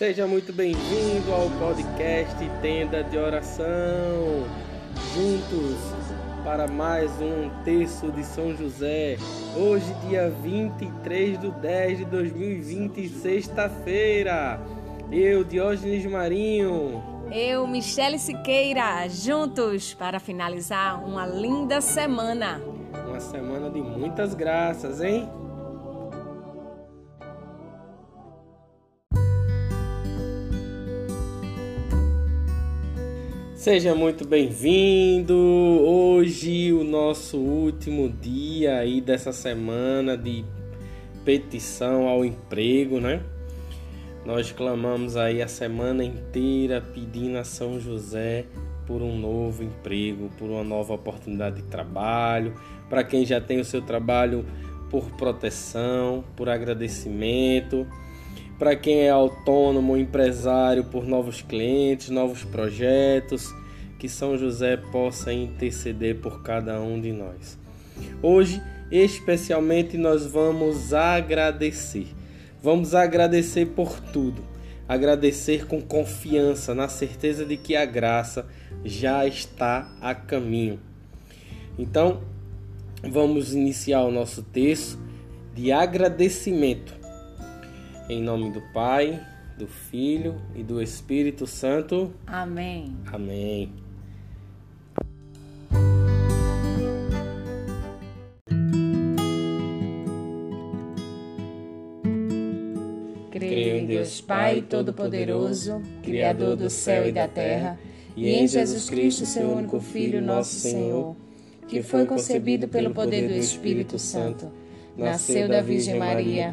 Seja muito bem-vindo ao podcast Tenda de Oração. Juntos para mais um terço de São José. Hoje, dia 23 de 10 de 2020, sexta-feira. Eu, Diógenes Marinho. Eu, Michele Siqueira, juntos para finalizar uma linda semana. Uma semana de muitas graças, hein? Seja muito bem-vindo. Hoje o nosso último dia aí dessa semana de petição ao emprego, né? Nós clamamos aí a semana inteira pedindo a São José por um novo emprego, por uma nova oportunidade de trabalho, para quem já tem o seu trabalho por proteção, por agradecimento, para quem é autônomo, empresário, por novos clientes, novos projetos, que São José possa interceder por cada um de nós. Hoje, especialmente, nós vamos agradecer. Vamos agradecer por tudo. Agradecer com confiança, na certeza de que a graça já está a caminho. Então, vamos iniciar o nosso texto de agradecimento. Em nome do Pai, do Filho e do Espírito Santo. Amém. Amém. Creio em Deus Pai Todo-Poderoso, Criador do céu e da terra, e em Jesus Cristo, seu único Filho, nosso Senhor, que foi concebido pelo poder do Espírito Santo, nasceu da Virgem Maria,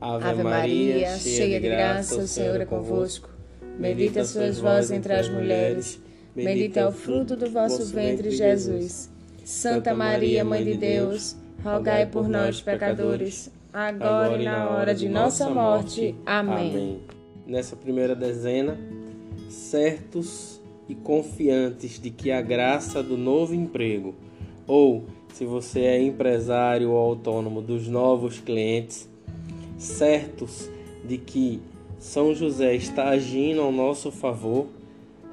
Ave Maria, cheia de graça, o Senhor é convosco. Bendita sois vós entre as mulheres. Bendito é o fruto do vosso ventre, Jesus. Santa Maria, Mãe de Deus, rogai por nós, pecadores agora e na hora de nossa morte. Amém. Amém. Nessa primeira dezena, certos e confiantes de que a graça do novo emprego, ou se você é empresário ou autônomo dos novos clientes, certos de que São José está agindo ao nosso favor,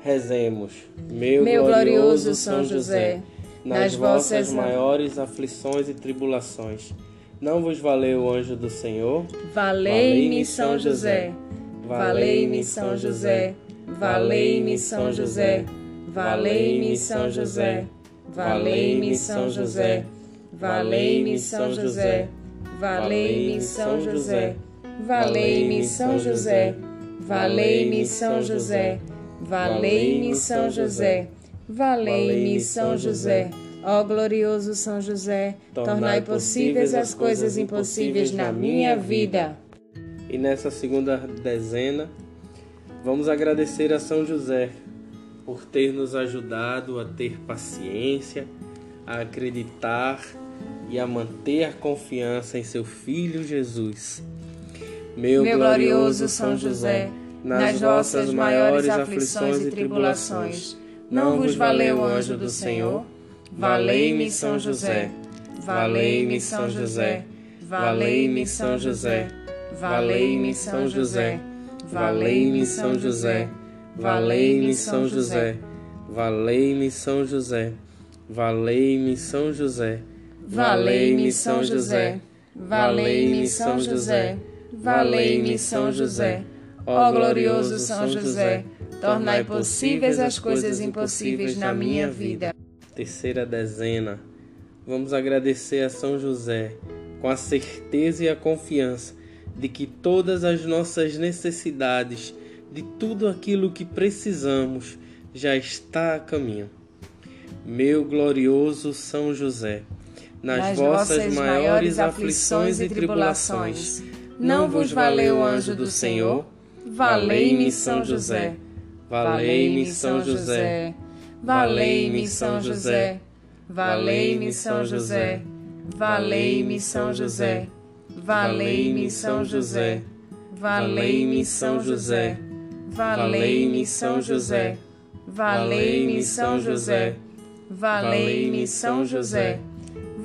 rezemos. Meu, Meu glorioso São José, nas vossas maiores aflições e tribulações, não vos valeu o anjo do Senhor? Valei-me, São José. Valei-me, São José. Valei-me, São José. Valei-me, São José. Valei-me, São José. Valei-me, São José. Valei-me, São José. Valei-me, São José. Valei-me, São José. Valei-me, São José. Valei-me, São José. Ó glorioso São José, tornai possíveis as coisas impossíveis na minha vida. E nessa segunda dezena, vamos agradecer a São José por ter nos ajudado a ter paciência, a acreditar e a manter a confiança em seu Filho Jesus. Meu, Meu glorioso São José, nas vossas maiores aflições e tribulações, Não vos valeu o anjo do Senhor? Valei-me São José. Valei-me São José. Valei-me São José. Valei-me São José. Valei-me São José. Valei-me São José. Valei-me São José. Valei-me São José. Valei-me São José. Valei-me São José. Valei-me São José. Ó glorioso São José, tornai possíveis as coisas impossíveis na minha vida. Terceira dezena. Vamos agradecer a São José com a certeza e a confiança de que todas as nossas necessidades, de tudo aquilo que precisamos, já está a caminho. Meu glorioso São José, nas, nas vossas maiores aflições e tribulações, não vos valeu o anjo do Senhor? Valei-me São José. Valei-me São José. Valei-me São José. Valei-me São José. Valei-me São José. Valei-me São José. Valei-me São José. Valei-me São José. Valei-me São José. Valei-me São José.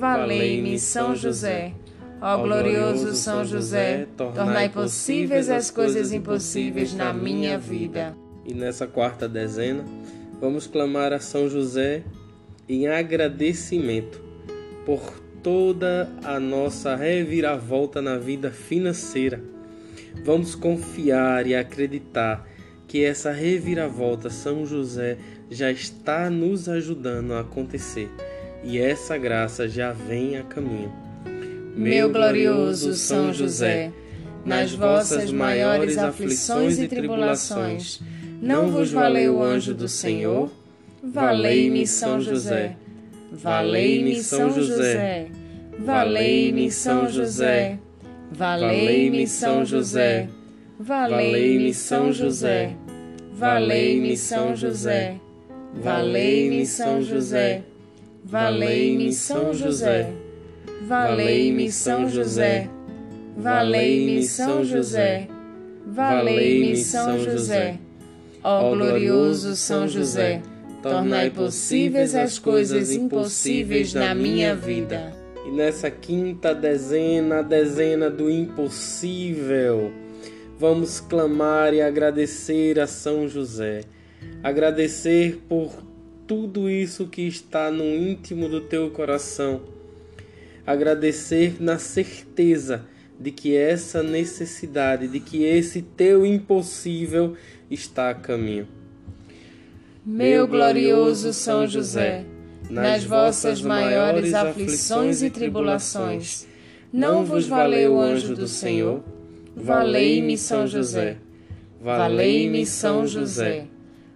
Valei-me São José. Ó glorioso São José, tornai possíveis as coisas impossíveis na minha vida. E nessa quarta dezena, vamos clamar a São José em agradecimento por toda a nossa reviravolta na vida financeira. Vamos confiar e acreditar que essa reviravolta São José já está nos ajudando a acontecer e essa graça já vem a caminho meu glorioso São José, nas vossas maiores aflições e tribulações, não vos valeu o anjo do Senhor? Valei-me São José. Valei-me São José. Valei-me São José. Valei-me São José. Valei-me São José. Valei-me São José. Valei-me São José. Valei-me São José. Valei-me São José. Valei-me São José. Valei-me São José. Ó glorioso São José, tornai possíveis as coisas impossíveis na minha vida. E nessa quinta dezena, a dezena do impossível, vamos clamar e agradecer a São José. Agradecer por tudo isso que está no íntimo do teu coração agradecer na certeza de que essa necessidade, de que esse teu impossível está a caminho. Meu glorioso São José, nas vossas maiores aflições e tribulações, não vos valeu o anjo do Senhor? Valei-me São José. Valei-me São José.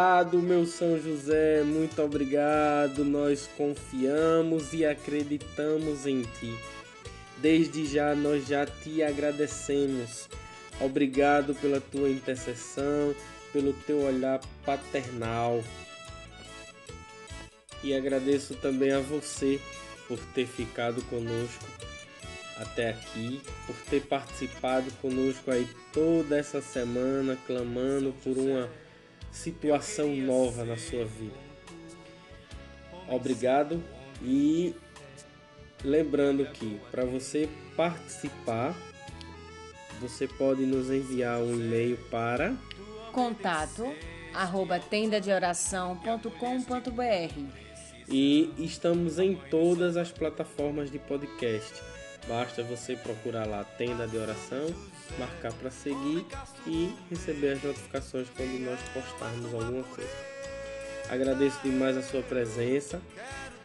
Obrigado, meu São José, muito obrigado. Nós confiamos e acreditamos em Ti. Desde já nós já te agradecemos. Obrigado pela tua intercessão, pelo teu olhar paternal. E agradeço também a você por ter ficado conosco até aqui, por ter participado conosco aí toda essa semana, clamando por uma situação nova na sua vida. Obrigado e Lembrando que para você participar, você pode nos enviar um e-mail para contato arroba tendadeoração.com.br e estamos em todas as plataformas de podcast. Basta você procurar lá Tenda de Oração, marcar para seguir e receber as notificações quando nós postarmos alguma coisa. Agradeço demais a sua presença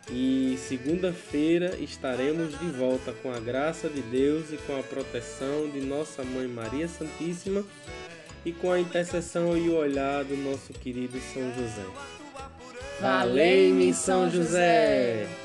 e segunda-feira estaremos de volta com a graça de Deus e com a proteção de nossa Mãe Maria Santíssima e com a intercessão e o olhar do nosso querido São José. Valei-me, São José!